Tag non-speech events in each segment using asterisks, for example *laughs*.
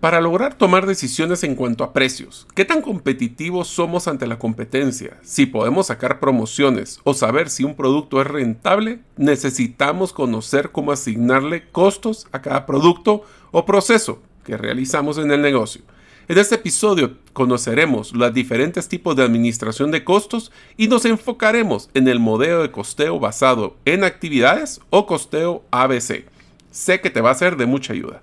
Para lograr tomar decisiones en cuanto a precios, qué tan competitivos somos ante la competencia, si podemos sacar promociones o saber si un producto es rentable, necesitamos conocer cómo asignarle costos a cada producto o proceso que realizamos en el negocio. En este episodio conoceremos los diferentes tipos de administración de costos y nos enfocaremos en el modelo de costeo basado en actividades o costeo ABC. Sé que te va a ser de mucha ayuda.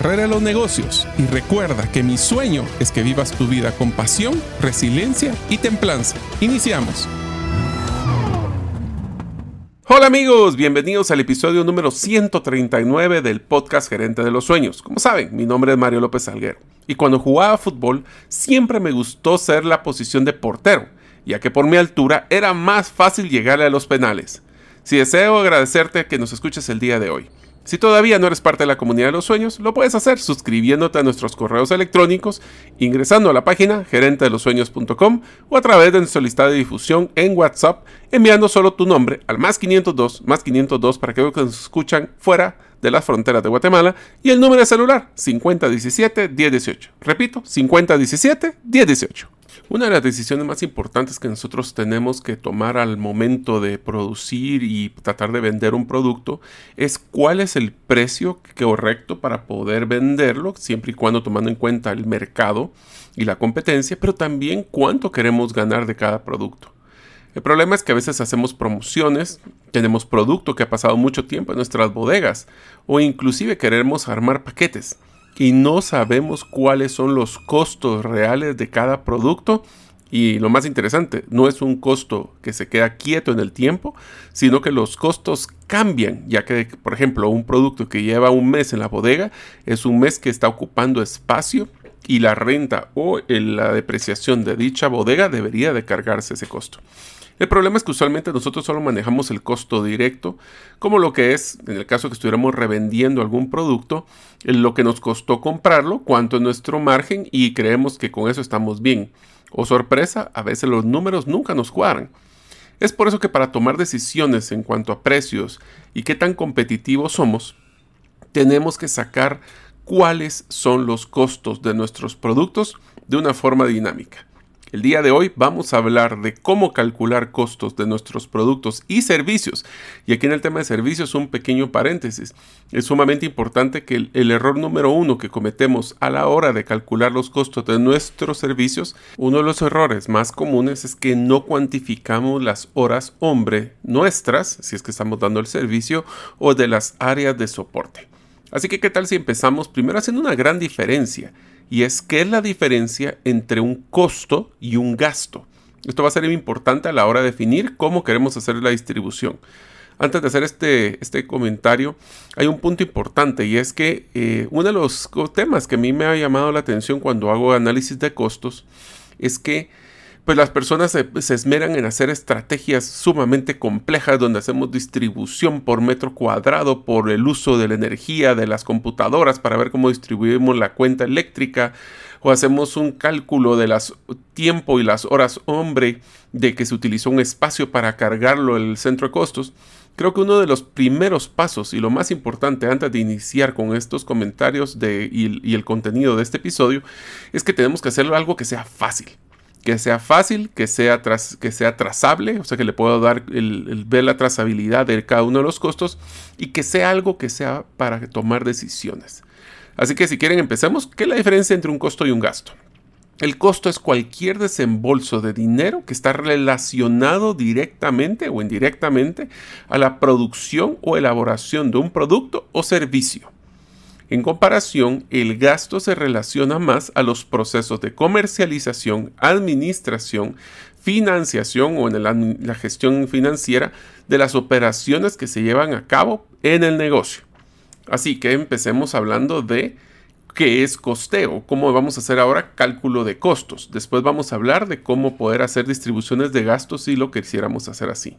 carrera los negocios y recuerda que mi sueño es que vivas tu vida con pasión, resiliencia y templanza. Iniciamos. Hola amigos, bienvenidos al episodio número 139 del podcast Gerente de los Sueños. Como saben, mi nombre es Mario López Salguero y cuando jugaba fútbol siempre me gustó ser la posición de portero, ya que por mi altura era más fácil llegarle a los penales. Si deseo agradecerte que nos escuches el día de hoy. Si todavía no eres parte de la comunidad de los sueños, lo puedes hacer suscribiéndote a nuestros correos electrónicos, ingresando a la página gerentedelosueños.com o a través de nuestra lista de difusión en WhatsApp, enviando solo tu nombre al más 502, más 502 para que nos escuchan fuera de las fronteras de Guatemala y el número de celular 5017-1018. Repito, 5017-1018. Una de las decisiones más importantes que nosotros tenemos que tomar al momento de producir y tratar de vender un producto es cuál es el precio correcto para poder venderlo, siempre y cuando tomando en cuenta el mercado y la competencia, pero también cuánto queremos ganar de cada producto. El problema es que a veces hacemos promociones, tenemos producto que ha pasado mucho tiempo en nuestras bodegas o inclusive queremos armar paquetes y no sabemos cuáles son los costos reales de cada producto. Y lo más interesante, no es un costo que se queda quieto en el tiempo, sino que los costos cambian, ya que, por ejemplo, un producto que lleva un mes en la bodega es un mes que está ocupando espacio y la renta o la depreciación de dicha bodega debería de cargarse ese costo. El problema es que usualmente nosotros solo manejamos el costo directo, como lo que es, en el caso que estuviéramos revendiendo algún producto, lo que nos costó comprarlo, cuánto es nuestro margen y creemos que con eso estamos bien. O sorpresa, a veces los números nunca nos cuadran. Es por eso que para tomar decisiones en cuanto a precios y qué tan competitivos somos, tenemos que sacar cuáles son los costos de nuestros productos de una forma dinámica. El día de hoy vamos a hablar de cómo calcular costos de nuestros productos y servicios. Y aquí en el tema de servicios un pequeño paréntesis. Es sumamente importante que el, error número uno que cometemos a la hora de calcular los costos de nuestros servicios, uno de los errores más comunes es que no cuantificamos las horas hombre nuestras, si es que estamos dando el servicio, o de las áreas de soporte. Así que, ¿qué tal si empezamos primero haciendo una gran diferencia? Y es qué es la diferencia entre un costo y un gasto. Esto va a ser importante a la hora de definir cómo queremos hacer la distribución. Antes de hacer este, este comentario, hay un punto importante y es que eh, uno de los temas que a mí me ha llamado la atención cuando hago análisis de costos es que pues las personas se, esmeran en hacer estrategias sumamente complejas donde hacemos distribución por metro cuadrado por el uso de la energía de las computadoras para ver cómo distribuimos la cuenta eléctrica o hacemos un cálculo de las tiempo y las horas hombre de que se utilizó un espacio para cargarlo el centro de costos Creo que uno de los primeros pasos y lo más importante antes de iniciar con estos comentarios de, y, el contenido de este episodio es que tenemos que hacerlo algo que sea fácil. Que sea fácil, que sea, que sea trazable, o sea que le puedo dar el, ver la trazabilidad de cada uno de los costos y que sea algo que sea para tomar decisiones. Así que si quieren empecemos, ¿qué es la diferencia entre un costo y un gasto? El costo es cualquier desembolso de dinero que está relacionado directamente o indirectamente a la producción o elaboración de un producto o servicio. En comparación, el gasto se relaciona más a los procesos de comercialización, administración, financiación o en la gestión financiera de las operaciones que se llevan a cabo en el negocio. Así que empecemos hablando de qué es costeo, cómo vamos a hacer ahora cálculo de costos. Después vamos a hablar de cómo poder hacer distribuciones de gastos si lo quisiéramos hacer así.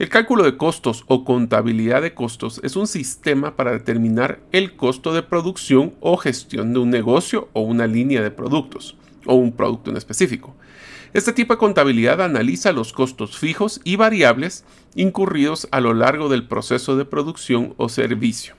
El cálculo de costos o contabilidad de costos es un sistema para determinar el costo de producción o gestión de un negocio o una línea de productos o un producto en específico. Este tipo de contabilidad analiza los costos fijos y variables incurridos a lo largo del proceso de producción o servicio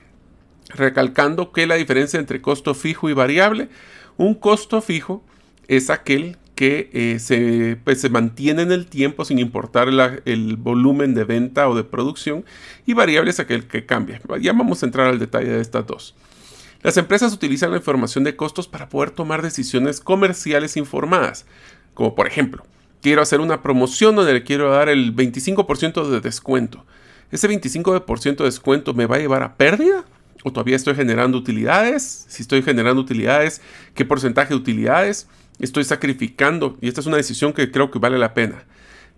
recalcando que la diferencia entre costo fijo y variable, un costo fijo es aquel que eh, pues, se, mantiene en el tiempo sin importar el volumen de venta o de producción y variable es aquel que cambia. Ya vamos a entrar al detalle de estas dos. Las empresas utilizan la información de costos para poder tomar decisiones comerciales informadas, como por ejemplo, quiero hacer una promoción donde le quiero dar el 25% de descuento. ¿Ese 25% de descuento me va a llevar a pérdida? o todavía estoy generando utilidades. Si estoy generando utilidades, ¿qué porcentaje de utilidades estoy sacrificando? Y esta es una decisión que creo que vale la pena.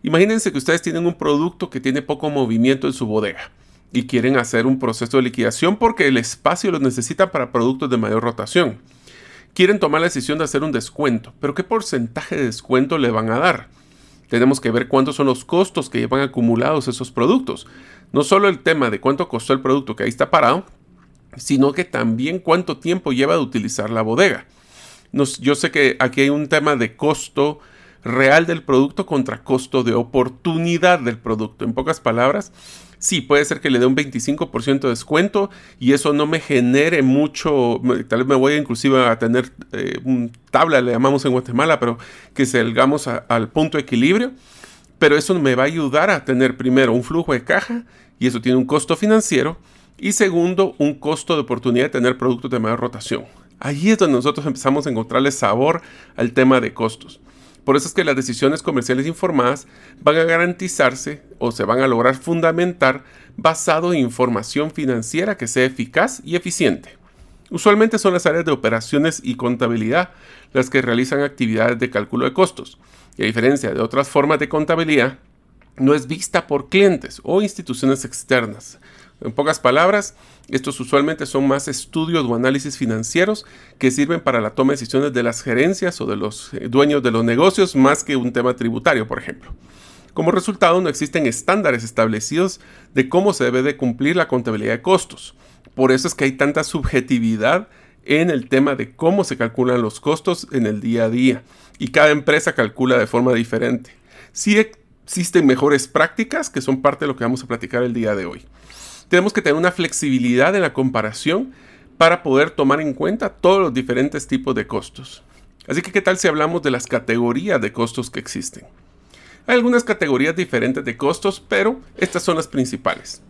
Imagínense que ustedes tienen un producto que tiene poco movimiento en su bodega y quieren hacer un proceso de liquidación porque el espacio lo necesitan para productos de mayor rotación. Quieren tomar la decisión de hacer un descuento, pero ¿qué porcentaje de descuento le van a dar? Tenemos que ver cuántos son los costos que llevan acumulados esos productos. No solo el tema de cuánto costó el producto que ahí está parado, sino que también cuánto tiempo lleva de utilizar la bodega. Yo sé que aquí hay un tema de costo real del producto contra costo de oportunidad del producto. En pocas palabras, sí, puede ser que le dé un 25% de descuento y eso no me genere mucho, tal vez me voy inclusive a tener eh, un tabla, le llamamos en Guatemala, pero que salgamos al punto de equilibrio. Pero eso me va a ayudar a tener primero un flujo de caja y eso tiene un costo financiero y segundo, un costo de oportunidad de tener productos de mayor rotación. Ahí es donde nosotros empezamos a encontrarle sabor al tema de costos. Por eso es que las decisiones comerciales informadas van a garantizarse o se van a lograr fundamentar basado en información financiera que sea eficaz y eficiente. Usualmente son las áreas de operaciones y contabilidad las que realizan actividades de cálculo de costos. Y a diferencia de otras formas de contabilidad, no es vista por clientes o instituciones externas, en pocas palabras, estos usualmente son más estudios o análisis financieros que sirven para la toma de decisiones de las gerencias o de los eh, dueños de los negocios más que un tema tributario, por ejemplo. Como resultado, no existen estándares establecidos de cómo se debe de cumplir la contabilidad de costos. Por eso es que hay tanta subjetividad en el tema de cómo se calculan los costos en el día a día. Y cada empresa calcula de forma diferente. Sí existen mejores prácticas que son parte de lo que vamos a platicar el día de hoy tenemos que tener una flexibilidad en la comparación para poder tomar en cuenta todos los diferentes tipos de costos. Así que, ¿qué tal si hablamos de las categorías de costos que existen? Hay algunas categorías diferentes de costos, pero estas son las principales.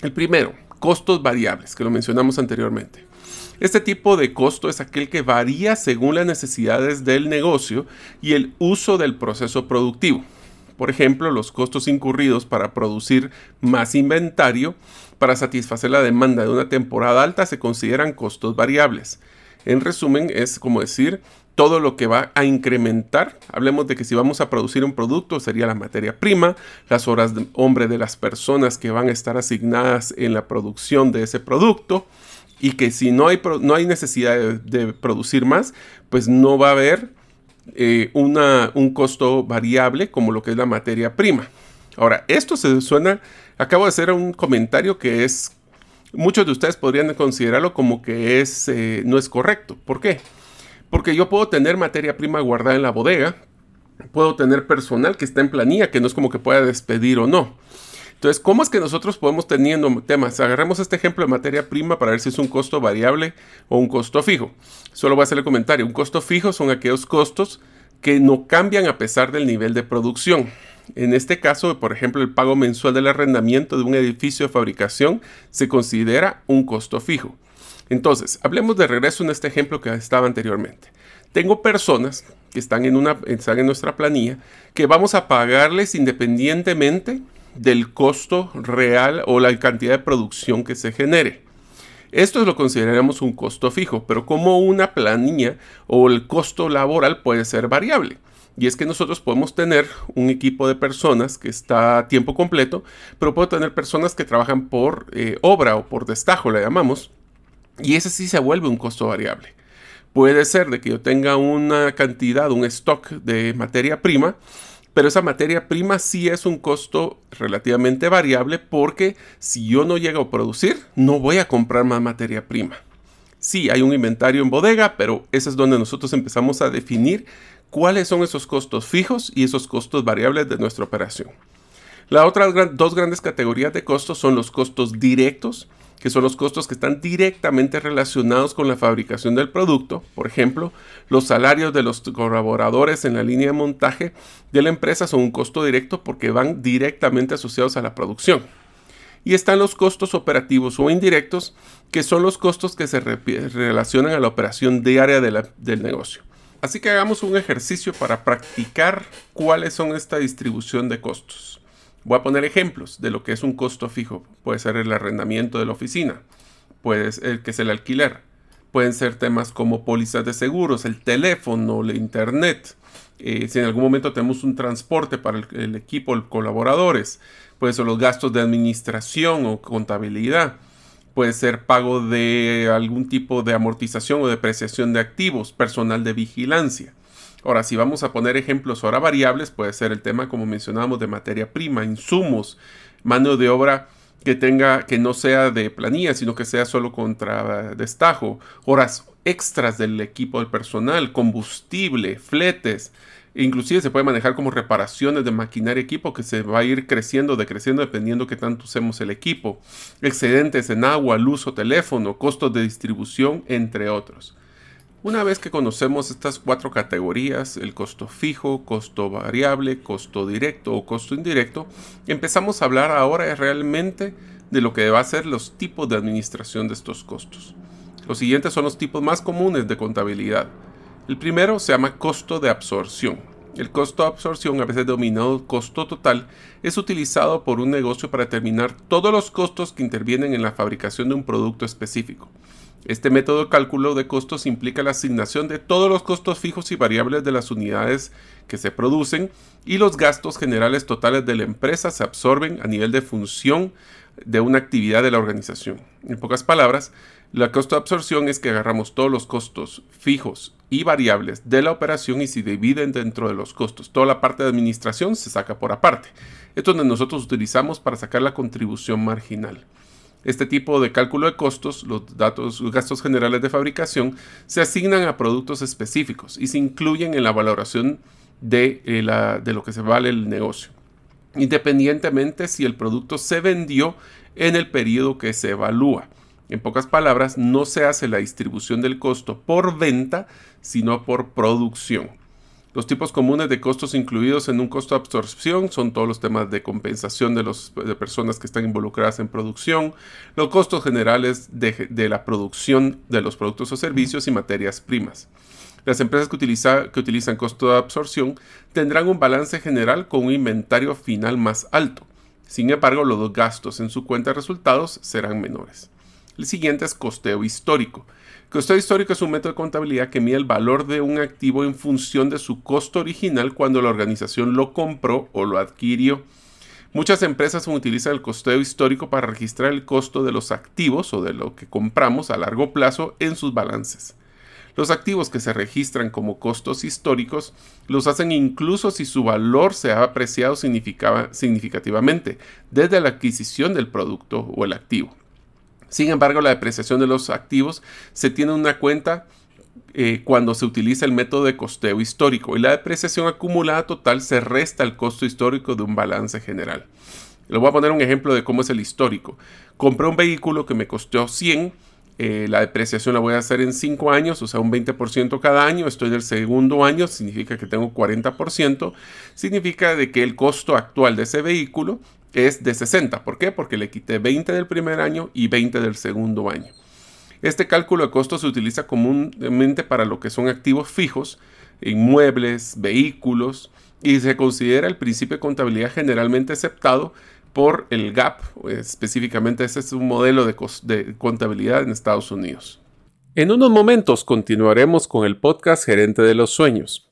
El primero, costos variables, que lo mencionamos anteriormente. Este tipo de costo es aquel que varía según las necesidades del negocio y el uso del proceso productivo. Por ejemplo, los costos incurridos para producir más inventario para satisfacer la demanda de una temporada alta se consideran costos variables. En resumen, es como decir todo lo que va a incrementar. Hablemos de que si vamos a producir un producto sería la materia prima, las horas de hombre de las personas que van a estar asignadas en la producción de ese producto y que si no hay, no hay necesidad de, producir más, pues no va a haber eh, un costo variable como lo que es la materia prima. Ahora, esto se suena, acabo de hacer un comentario que es, muchos de ustedes podrían considerarlo como que es, eh, no es correcto. ¿Por qué? Porque yo puedo tener materia prima guardada en la bodega, puedo tener personal que está en planilla, que no es como que pueda despedir o no. Entonces, ¿cómo es que nosotros podemos teniendo temas? Agarremos este ejemplo de materia prima para ver si es un costo variable o un costo fijo. Solo voy a hacer el comentario. Un costo fijo son aquellos costos que no cambian a pesar del nivel de producción. En este caso, por ejemplo, el pago mensual del arrendamiento de un edificio de fabricación se considera un costo fijo. Entonces, hablemos de regreso en este ejemplo que estaba anteriormente. Tengo personas que están en, una, en nuestra planilla que vamos a pagarles independientemente del costo real o la cantidad de producción que se genere. Esto lo consideramos un costo fijo, pero como una planilla o el costo laboral puede ser variable. Y es que nosotros podemos tener un equipo de personas que está a tiempo completo, pero puedo tener personas que trabajan por eh, obra o por destajo, le llamamos, y ese sí se vuelve un costo variable. Puede ser de que yo tenga una cantidad, un stock de materia prima, pero esa materia prima sí es un costo relativamente variable porque si yo no llego a producir, no voy a comprar más materia prima. Sí, hay un inventario en bodega, pero ese es donde nosotros empezamos a definir cuáles son esos costos fijos y esos costos variables de nuestra operación. Las otras dos grandes categorías de costos son los costos directos, que son los costos que están directamente relacionados con la fabricación del producto. Por ejemplo, los salarios de los colaboradores en la línea de montaje de la empresa son un costo directo porque van directamente asociados a la producción. Y están los costos operativos o indirectos, que son los costos que se relacionan a la operación diaria del negocio. Así que hagamos un ejercicio para practicar cuáles son esta distribución de costos. Voy a poner ejemplos de lo que es un costo fijo. Puede ser el arrendamiento de la oficina, puede ser que es el alquiler. Pueden ser temas como pólizas de seguros, el teléfono, el internet. Eh, si en algún momento tenemos un transporte para el, equipo, los colaboradores, puede ser los gastos de administración o contabilidad. Puede ser pago de algún tipo de amortización o depreciación de activos, personal de vigilancia. Ahora, si vamos a poner ejemplos ahora variables, puede ser el tema, como mencionábamos, de materia prima, insumos, mano de obra que tenga, que no sea de planilla, sino que sea solo contra destajo, horas extras del equipo del personal, combustible, fletes, inclusive se puede manejar como reparaciones de maquinaria equipo que se va a ir creciendo, decreciendo dependiendo que tanto usemos el equipo, excedentes en agua, luz o teléfono, costos de distribución, entre otros. Una vez que conocemos estas cuatro categorías, el costo fijo, costo variable, costo directo o costo indirecto, empezamos a hablar ahora realmente de lo que va a ser los tipos de administración de estos costos. Los siguientes son los tipos más comunes de contabilidad. El primero se llama costo de absorción. El costo de absorción, a veces denominado costo total, es utilizado por un negocio para determinar todos los costos que intervienen en la fabricación de un producto específico. Este método de cálculo de costos implica la asignación de todos los costos fijos y variables de las unidades que se producen y los gastos generales totales de la empresa se absorben a nivel de función de una actividad de la organización. En pocas palabras, la costo de absorción es que agarramos todos los costos fijos y variables de la operación y se dividen dentro de los costos. Toda la parte de administración se saca por aparte. Es donde nosotros utilizamos para sacar la contribución marginal. Este tipo de cálculo de costos, los datos, gastos generales de fabricación, se asignan a productos específicos y se incluyen en la valoración de, eh, de lo que se vale el negocio, independientemente si el producto se vendió en el periodo que se evalúa. En pocas palabras, no se hace la distribución del costo por venta, sino por producción. Los tipos comunes de costos incluidos en un costo de absorción son todos los temas de compensación de las personas que están involucradas en producción, los costos generales de, la producción de los productos o servicios y materias primas. Las empresas que, que utilizan costo de absorción tendrán un balance general con un inventario final más alto. Sin embargo, los gastos en su cuenta de resultados serán menores. El siguiente es costeo histórico. Costo histórico es un método de contabilidad que mide el valor de un activo en función de su costo original cuando la organización lo compró o lo adquirió. Muchas empresas utilizan el costeo histórico para registrar el costo de los activos o de lo que compramos a largo plazo en sus balances. Los activos que se registran como costos históricos los hacen incluso si su valor se ha apreciado significativamente desde la adquisición del producto o el activo. Sin embargo, la depreciación de los activos se tiene en una cuenta eh, cuando se utiliza el método de costeo histórico y la depreciación acumulada total se resta al costo histórico de un balance general. Le voy a poner un ejemplo de cómo es el histórico. Compré un vehículo que me costó 100 eh, la depreciación la voy a hacer en 5 años, o sea, un 20% cada año. Estoy en el segundo año, significa que tengo 40%. Significa de que el costo actual de ese vehículo es de 60. ¿Por qué? Porque le quité 20 del primer año y 20 del segundo año. Este cálculo de costos se utiliza comúnmente para lo que son activos fijos, inmuebles, vehículos, y se considera el principio de contabilidad generalmente aceptado por el GAP, específicamente ese es un modelo de, de, contabilidad en Estados Unidos. En unos momentos continuaremos con el podcast Gerente de los Sueños.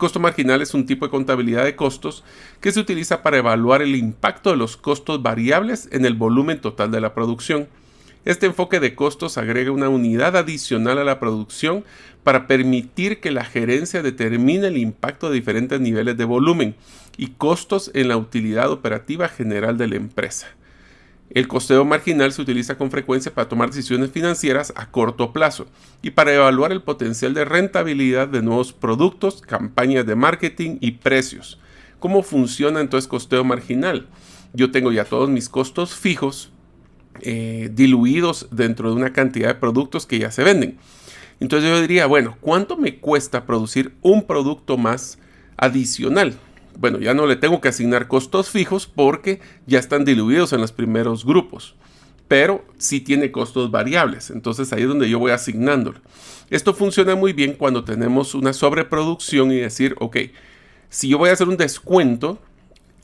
costo marginal es un tipo de contabilidad de costos que se utiliza para evaluar el impacto de los costos variables en el volumen total de la producción. Este enfoque de costos agrega una unidad adicional a la producción para permitir que la gerencia determine el impacto de diferentes niveles de volumen y costos en la utilidad operativa general de la empresa. El costeo marginal se utiliza con frecuencia para tomar decisiones financieras a corto plazo y para evaluar el potencial de rentabilidad de nuevos productos, campañas de marketing y precios. ¿Cómo funciona entonces costeo marginal? Yo tengo ya todos mis costos fijos eh, diluidos dentro de una cantidad de productos que ya se venden. Entonces yo diría, bueno, ¿cuánto me cuesta producir un producto más adicional? Bueno, ya no le tengo que asignar costos fijos porque ya están diluidos en los primeros grupos. Pero sí tiene costos variables. Entonces ahí es donde yo voy asignándolo. Esto funciona muy bien cuando tenemos una sobreproducción y decir, ok, si yo voy a hacer un descuento,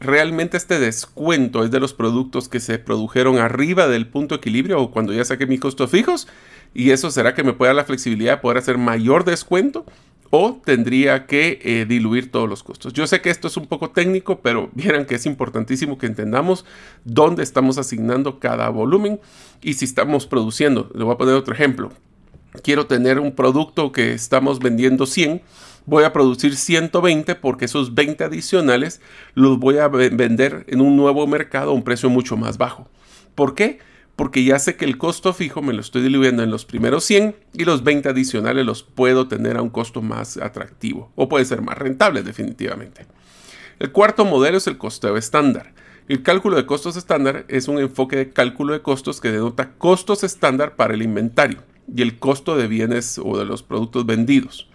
realmente este descuento es de los productos que se produjeron arriba del punto de equilibrio o cuando ya saqué mis costos fijos y eso será que me pueda la flexibilidad de poder hacer mayor descuento o tendría que eh, diluir todos los costos. Yo sé que esto es un poco técnico, pero *laughs* vieran que es importantísimo que entendamos dónde estamos asignando cada volumen y si estamos produciendo. Le voy a poner otro ejemplo. Quiero tener un producto que estamos vendiendo 100, voy a producir 120 porque esos 20 adicionales los voy a vender en un nuevo mercado a un precio mucho más bajo. ¿Por qué? Porque ya sé que el costo fijo me lo estoy diluyendo en los primeros 100 y los 20 adicionales los puedo tener a un costo más atractivo o puede ser más rentable definitivamente. El cuarto modelo es el costeo estándar. El cálculo de costos estándar es un enfoque de cálculo de costos que denota costos estándar para el inventario y el costo de bienes o de los productos vendidos.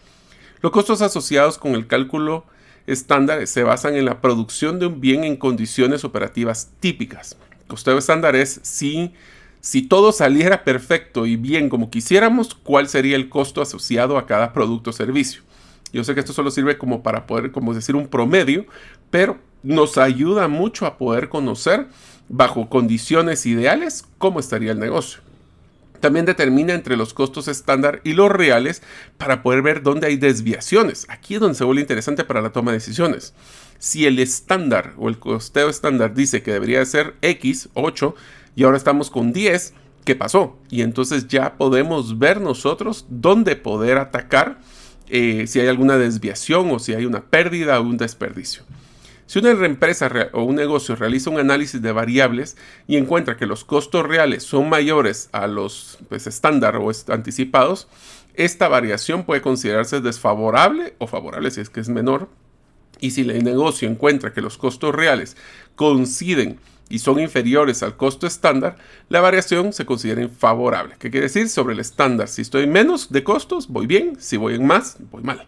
Los costos asociados con el cálculo estándar se basan en la producción de un bien en condiciones operativas típicas, costeo estándar es si, si todo saliera perfecto y bien como quisiéramos, cuál sería el costo asociado a cada producto o servicio. Yo sé que esto solo sirve como para poder, como decir, un promedio, pero nos ayuda mucho a poder conocer bajo condiciones ideales cómo estaría el negocio. También determina entre los costos estándar y los reales para poder ver dónde hay desviaciones. Aquí es donde se vuelve interesante para la toma de decisiones. Si el estándar o el costeo estándar dice que debería ser X, 8, y ahora estamos con 10, ¿qué pasó? Y entonces ya podemos ver nosotros dónde poder atacar eh, si hay alguna desviación o si hay una pérdida o un desperdicio. Si una empresa o un negocio realiza un análisis de variables y encuentra que los costos reales son mayores a los pues, estándar o anticipados, esta variación puede considerarse desfavorable o favorable si es que es menor. Y si el negocio encuentra que los costos reales coinciden y son inferiores al costo estándar, la variación se considera favorable. ¿Qué quiere decir? Sobre el estándar, si estoy en menos de costos, voy bien, si voy en más, voy mal.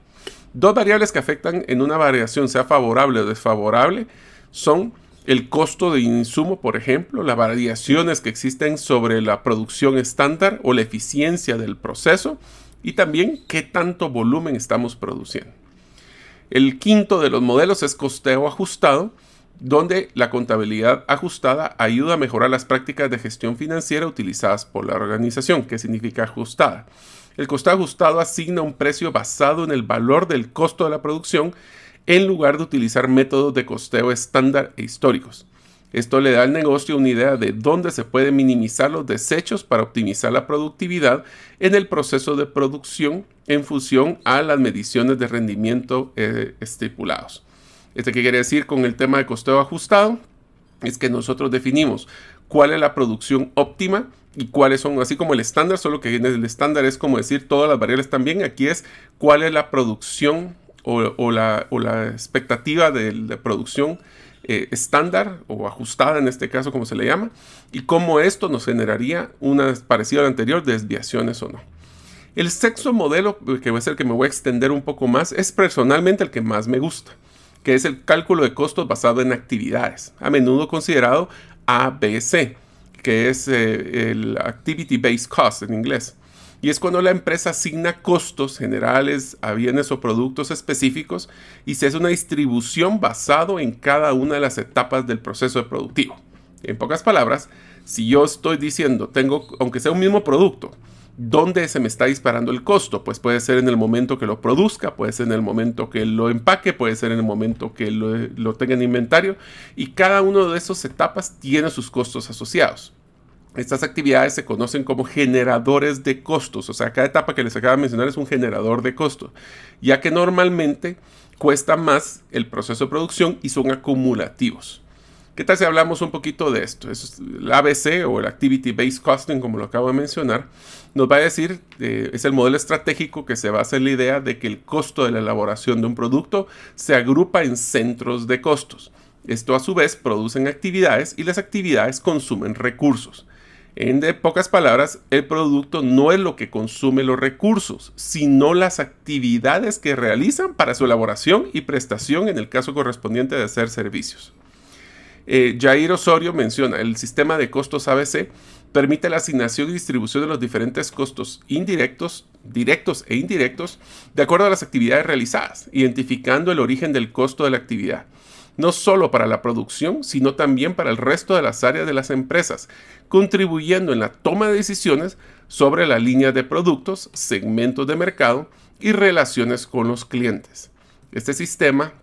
Dos variables que afectan en una variación, sea favorable o desfavorable, son el costo de insumo, por ejemplo, las variaciones que existen sobre la producción estándar o la eficiencia del proceso y también qué tanto volumen estamos produciendo. El quinto de los modelos es costeo ajustado, donde la contabilidad ajustada ayuda a mejorar las prácticas de gestión financiera utilizadas por la organización. ¿Qué significa ajustada? El costo ajustado asigna un precio basado en el valor del costo de la producción en lugar de utilizar métodos de costeo estándar e históricos. Esto le da al negocio una idea de dónde se pueden minimizar los desechos para optimizar la productividad en el proceso de producción en función a las mediciones de rendimiento eh, estipulados. ¿Este qué quiere decir con el tema de costeo ajustado? Es que nosotros definimos cuál es la producción óptima y cuáles son, así como el estándar, solo que el estándar es como decir todas las variables también, aquí es cuál es la producción o, la, expectativa de producción eh, estándar o ajustada en este caso como se le llama y cómo esto nos generaría una parecida al anterior desviaciones o no. El sexto modelo que va a ser que me voy a extender un poco más es personalmente el que más me gusta, que es el cálculo de costos basado en actividades, a menudo considerado ABC, que es eh, el Activity Based Cost en inglés. Y es cuando la empresa asigna costos generales a bienes o productos específicos y se hace una distribución basado en cada una de las etapas del proceso productivo. En pocas palabras, si yo estoy diciendo, tengo, aunque sea un mismo producto, ¿dónde se me está disparando el costo? Pues puede ser en el momento que lo produzca, puede ser en el momento que lo empaque, puede ser en el momento que lo, lo tenga en inventario y cada una de esas etapas tiene sus costos asociados. Estas actividades se conocen como generadores de costos, o sea, cada etapa que les acabo de mencionar es un generador de costos, ya que normalmente cuesta más el proceso de producción y son acumulativos. ¿Qué tal si hablamos un poquito de esto? es el ABC o el Activity Based Costing, como lo acabo de mencionar, nos va a decir, eh, es el modelo estratégico que se basa en la idea de que el costo de la elaboración de un producto se agrupa en centros de costos. Esto a su vez producen actividades y las actividades consumen recursos. En pocas palabras, el producto no es lo que consume los recursos, sino las actividades que realizan para su elaboración y prestación en el caso correspondiente de hacer servicios. Eh, Jair Osorio menciona, el sistema de costos ABC permite la asignación y distribución de los diferentes costos indirectos, directos e indirectos, de acuerdo a las actividades realizadas, identificando el origen del costo de la actividad no solo para la producción, sino también para el resto de las áreas de las empresas, contribuyendo en la toma de decisiones sobre la línea de productos, segmentos de mercado y relaciones con los clientes. Este sistema,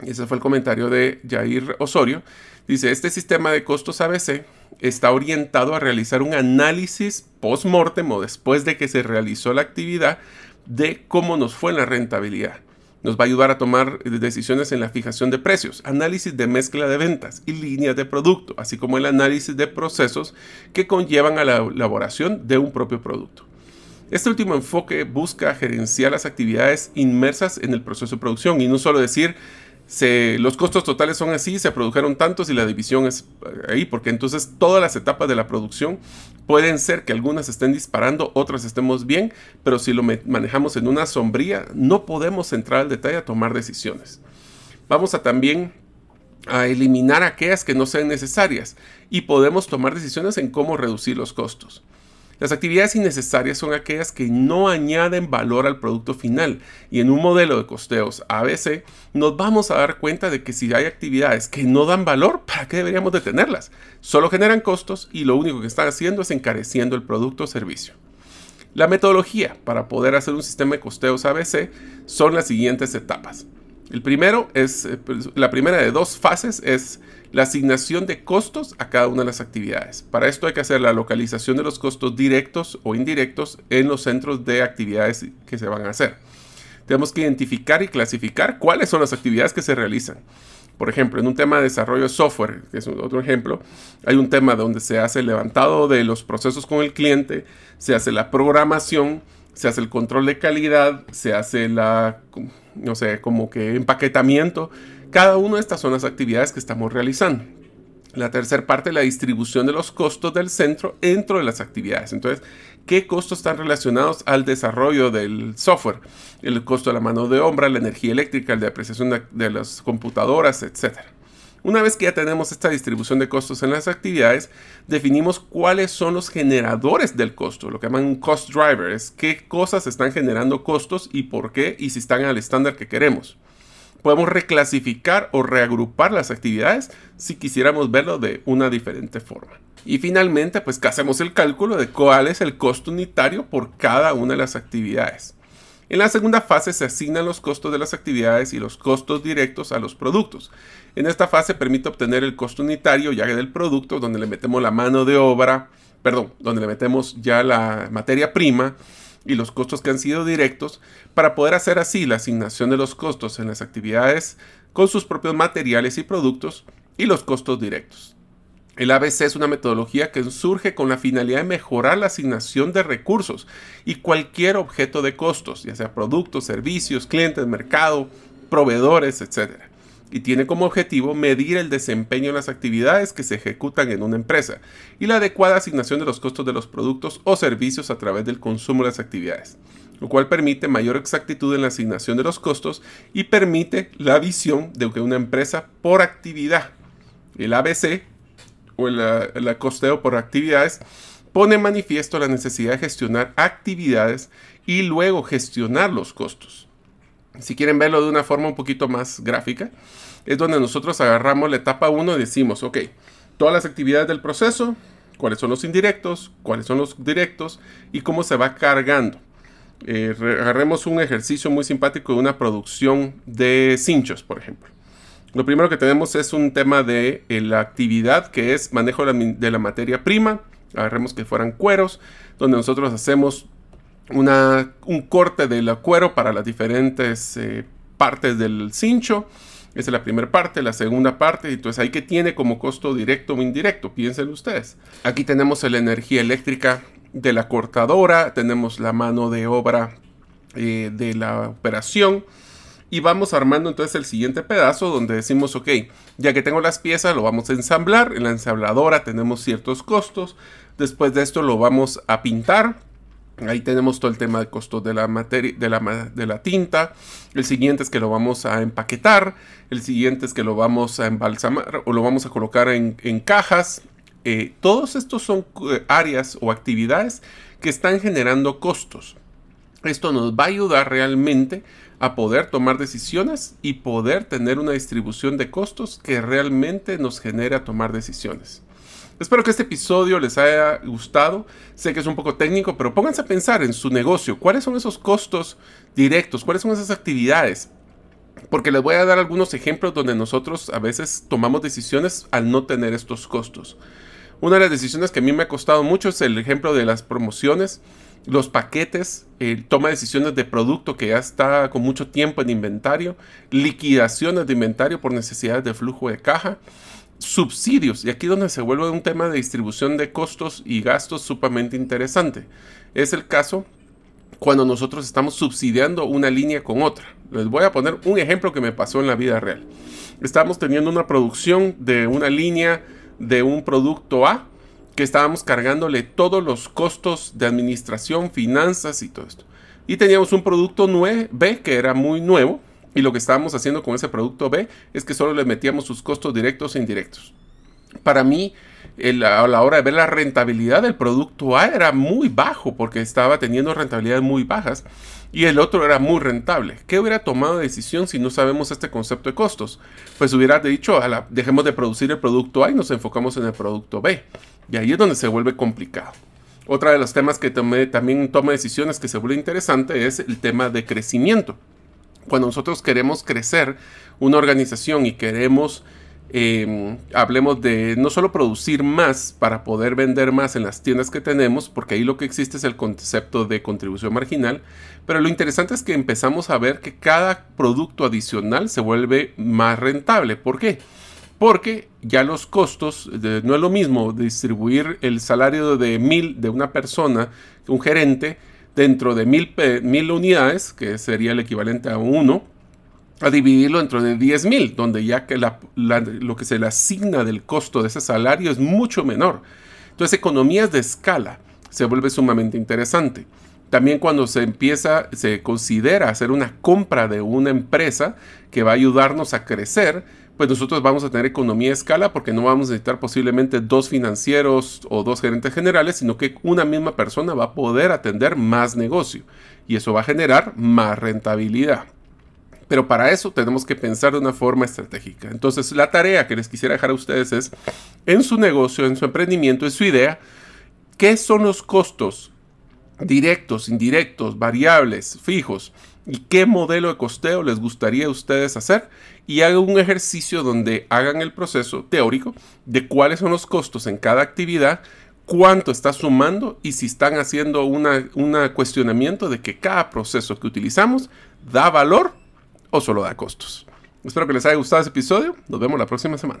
ese fue el comentario de Jair Osorio, dice, este sistema de costos ABC está orientado a realizar un análisis post-mortem o después de que se realizó la actividad de cómo nos fue la rentabilidad nos va a ayudar a tomar decisiones en la fijación de precios, análisis de mezcla de ventas y líneas de producto, así como el análisis de procesos que conllevan a la elaboración de un propio producto. Este último enfoque busca gerenciar las actividades inmersas en el proceso de producción y no solo decir los costos totales son así, se produjeron tantos y la división es eh, ahí, porque entonces todas las etapas de la producción pueden ser que algunas estén disparando, otras estemos bien, pero si lo manejamos en una sombría, no podemos entrar al detalle a tomar decisiones. Vamos a también a eliminar aquellas que no sean necesarias y podemos tomar decisiones en cómo reducir los costos. Las actividades innecesarias son aquellas que no añaden valor al producto final y en un modelo de costeos ABC nos vamos a dar cuenta de que si hay actividades que no dan valor, ¿para qué deberíamos detenerlas? Solo generan costos y lo único que están haciendo es encareciendo el producto o servicio. La metodología para poder hacer un sistema de costeos ABC son las siguientes etapas. El primero es, eh, la primera de dos fases es la asignación de costos a cada una de las actividades. Para esto hay que hacer la localización de los costos directos o indirectos en los centros de actividades que se van a hacer. Tenemos que identificar y clasificar cuáles son las actividades que se realizan. Por ejemplo, en un tema de desarrollo de software, que es otro ejemplo, hay un tema donde se hace el levantado de los procesos con el cliente, se hace la programación, se hace el control de calidad, se hace la, no sé, como que empaquetamiento. Cada una de estas son las actividades que estamos realizando. La tercera parte, la distribución de los costos del centro dentro de las actividades. Entonces, ¿qué costos están relacionados al desarrollo del software? El costo de la mano de obra, la energía eléctrica, la depreciación de, de las computadoras, etcétera. Una vez que ya tenemos esta distribución de costos en las actividades, definimos cuáles son los generadores del costo, lo que llaman cost driver, es qué cosas están generando costos y por qué y si están al estándar que queremos. Podemos reclasificar o reagrupar las actividades si quisiéramos verlo de una diferente forma. Y finalmente, pues hacemos el cálculo de cuál es el costo unitario por cada una de las actividades. En la segunda fase se asignan los costos de las actividades y los costos directos a los productos. En esta fase permite obtener el costo unitario ya del producto, donde le metemos la mano de obra, perdón, donde le metemos ya la materia prima y los costos que han sido directos, para poder hacer así la asignación de los costos en las actividades con sus propios materiales y productos y los costos directos. El ABC es una metodología que surge con la finalidad de mejorar la asignación de recursos y cualquier objeto de costos, ya sea productos, servicios, clientes, mercado, proveedores, etc. Y tiene como objetivo medir el desempeño en las actividades que se ejecutan en una empresa y la adecuada asignación de los costos de los productos o servicios a través del consumo de las actividades, lo cual permite mayor exactitud en la asignación de los costos y permite la visión de que una empresa por actividad. El ABC o el, costeo por actividades, pone manifiesto la necesidad de gestionar actividades y luego gestionar los costos. Si quieren verlo de una forma un poquito más gráfica, es donde nosotros agarramos la etapa 1 y decimos, ok, todas las actividades del proceso, cuáles son los indirectos, cuáles son los directos y cómo se va cargando. Eh, agarremos un ejercicio muy simpático de una producción de cinchos, por ejemplo. Lo primero que tenemos es un tema de eh, la actividad que es manejo de la, materia prima. Agarremos que fueran cueros, donde nosotros hacemos una, un corte del cuero para las diferentes eh, partes del cincho. Esa es la primera parte, la segunda parte, entonces ahí que tiene como costo directo o indirecto, piensen ustedes. Aquí tenemos la energía eléctrica de la cortadora, tenemos la mano de obra eh, de la operación, y vamos armando entonces el siguiente pedazo donde decimos, ok, ya que tengo las piezas, lo vamos a ensamblar. En la ensambladora tenemos ciertos costos. Después de esto lo vamos a pintar. Ahí tenemos todo el tema de costos de la materia, de la, de la tinta. El siguiente es que lo vamos a empaquetar. El siguiente es que lo vamos a embalsamar o lo vamos a colocar en, cajas. Eh, todos estos son eh, áreas o actividades que están generando costos. Esto nos va a ayudar realmente a poder tomar decisiones y poder tener una distribución de costos que realmente nos genere a tomar decisiones. Espero que este episodio les haya gustado. Sé que es un poco técnico, pero pónganse a pensar en su negocio. ¿Cuáles son esos costos directos? ¿Cuáles son esas actividades? Porque les voy a dar algunos ejemplos donde nosotros a veces tomamos decisiones al no tener estos costos. Una de las decisiones que a mí me ha costado mucho es el ejemplo de las promociones los paquetes, toma decisiones de producto que ya está con mucho tiempo en inventario, liquidaciones de inventario por necesidades de flujo de caja, subsidios, y aquí donde se vuelve un tema de distribución de costos y gastos sumamente interesante. Es el caso cuando nosotros estamos subsidiando una línea con otra. Les voy a poner un ejemplo que me pasó en la vida real. Estamos teniendo una producción de una línea de un producto A que estábamos cargándole todos los costos de administración, finanzas y todo esto. Y teníamos un producto B que era muy nuevo y lo que estábamos haciendo con ese producto B es que solo le metíamos sus costos directos e indirectos. Para mí, a la hora de ver la rentabilidad del producto A era muy bajo porque estaba teniendo rentabilidades muy bajas y el otro era muy rentable. ¿Qué hubiera tomado decisión si no sabemos este concepto de costos? Pues hubiera dicho, dejemos de producir el producto A y nos enfocamos en el producto B. Y ahí es donde se vuelve complicado. Otra de los temas que también toma decisiones que se vuelve interesante es el tema de crecimiento. Cuando nosotros queremos crecer una organización y queremos, em, hablemos de no solo producir más para poder vender más en las tiendas que tenemos, porque ahí lo que existe es el concepto de contribución marginal, pero lo interesante es que empezamos a ver que cada producto adicional se vuelve más rentable. ¿Por qué? porque ya los costos, no es lo mismo distribuir el salario de mil de una persona, un gerente, dentro de mil, mil unidades, que sería el equivalente a uno, a dividirlo dentro de diez mil, donde ya que lo que se le asigna del costo de ese salario es mucho menor. Entonces, economías de escala se vuelve sumamente interesante. También cuando se empieza, se considera hacer una compra de una empresa que va a ayudarnos a crecer, pues nosotros vamos a tener economía de escala porque no vamos a necesitar posiblemente dos financieros o dos gerentes generales, sino que una misma persona va a poder atender más negocio y eso va a generar más rentabilidad. Pero para eso tenemos que pensar de una forma estratégica. Entonces la tarea que les quisiera dejar a ustedes es, en su negocio, en su emprendimiento, en su idea, ¿qué son los costos directos, indirectos, variables, fijos, y qué modelo de costeo les gustaría a ustedes hacer y hagan un ejercicio donde hagan el proceso teórico de cuáles son los costos en cada actividad, cuánto está sumando y si están haciendo un cuestionamiento de que cada proceso que utilizamos da valor o solo da costos. Espero que les haya gustado este episodio. Nos vemos la próxima semana.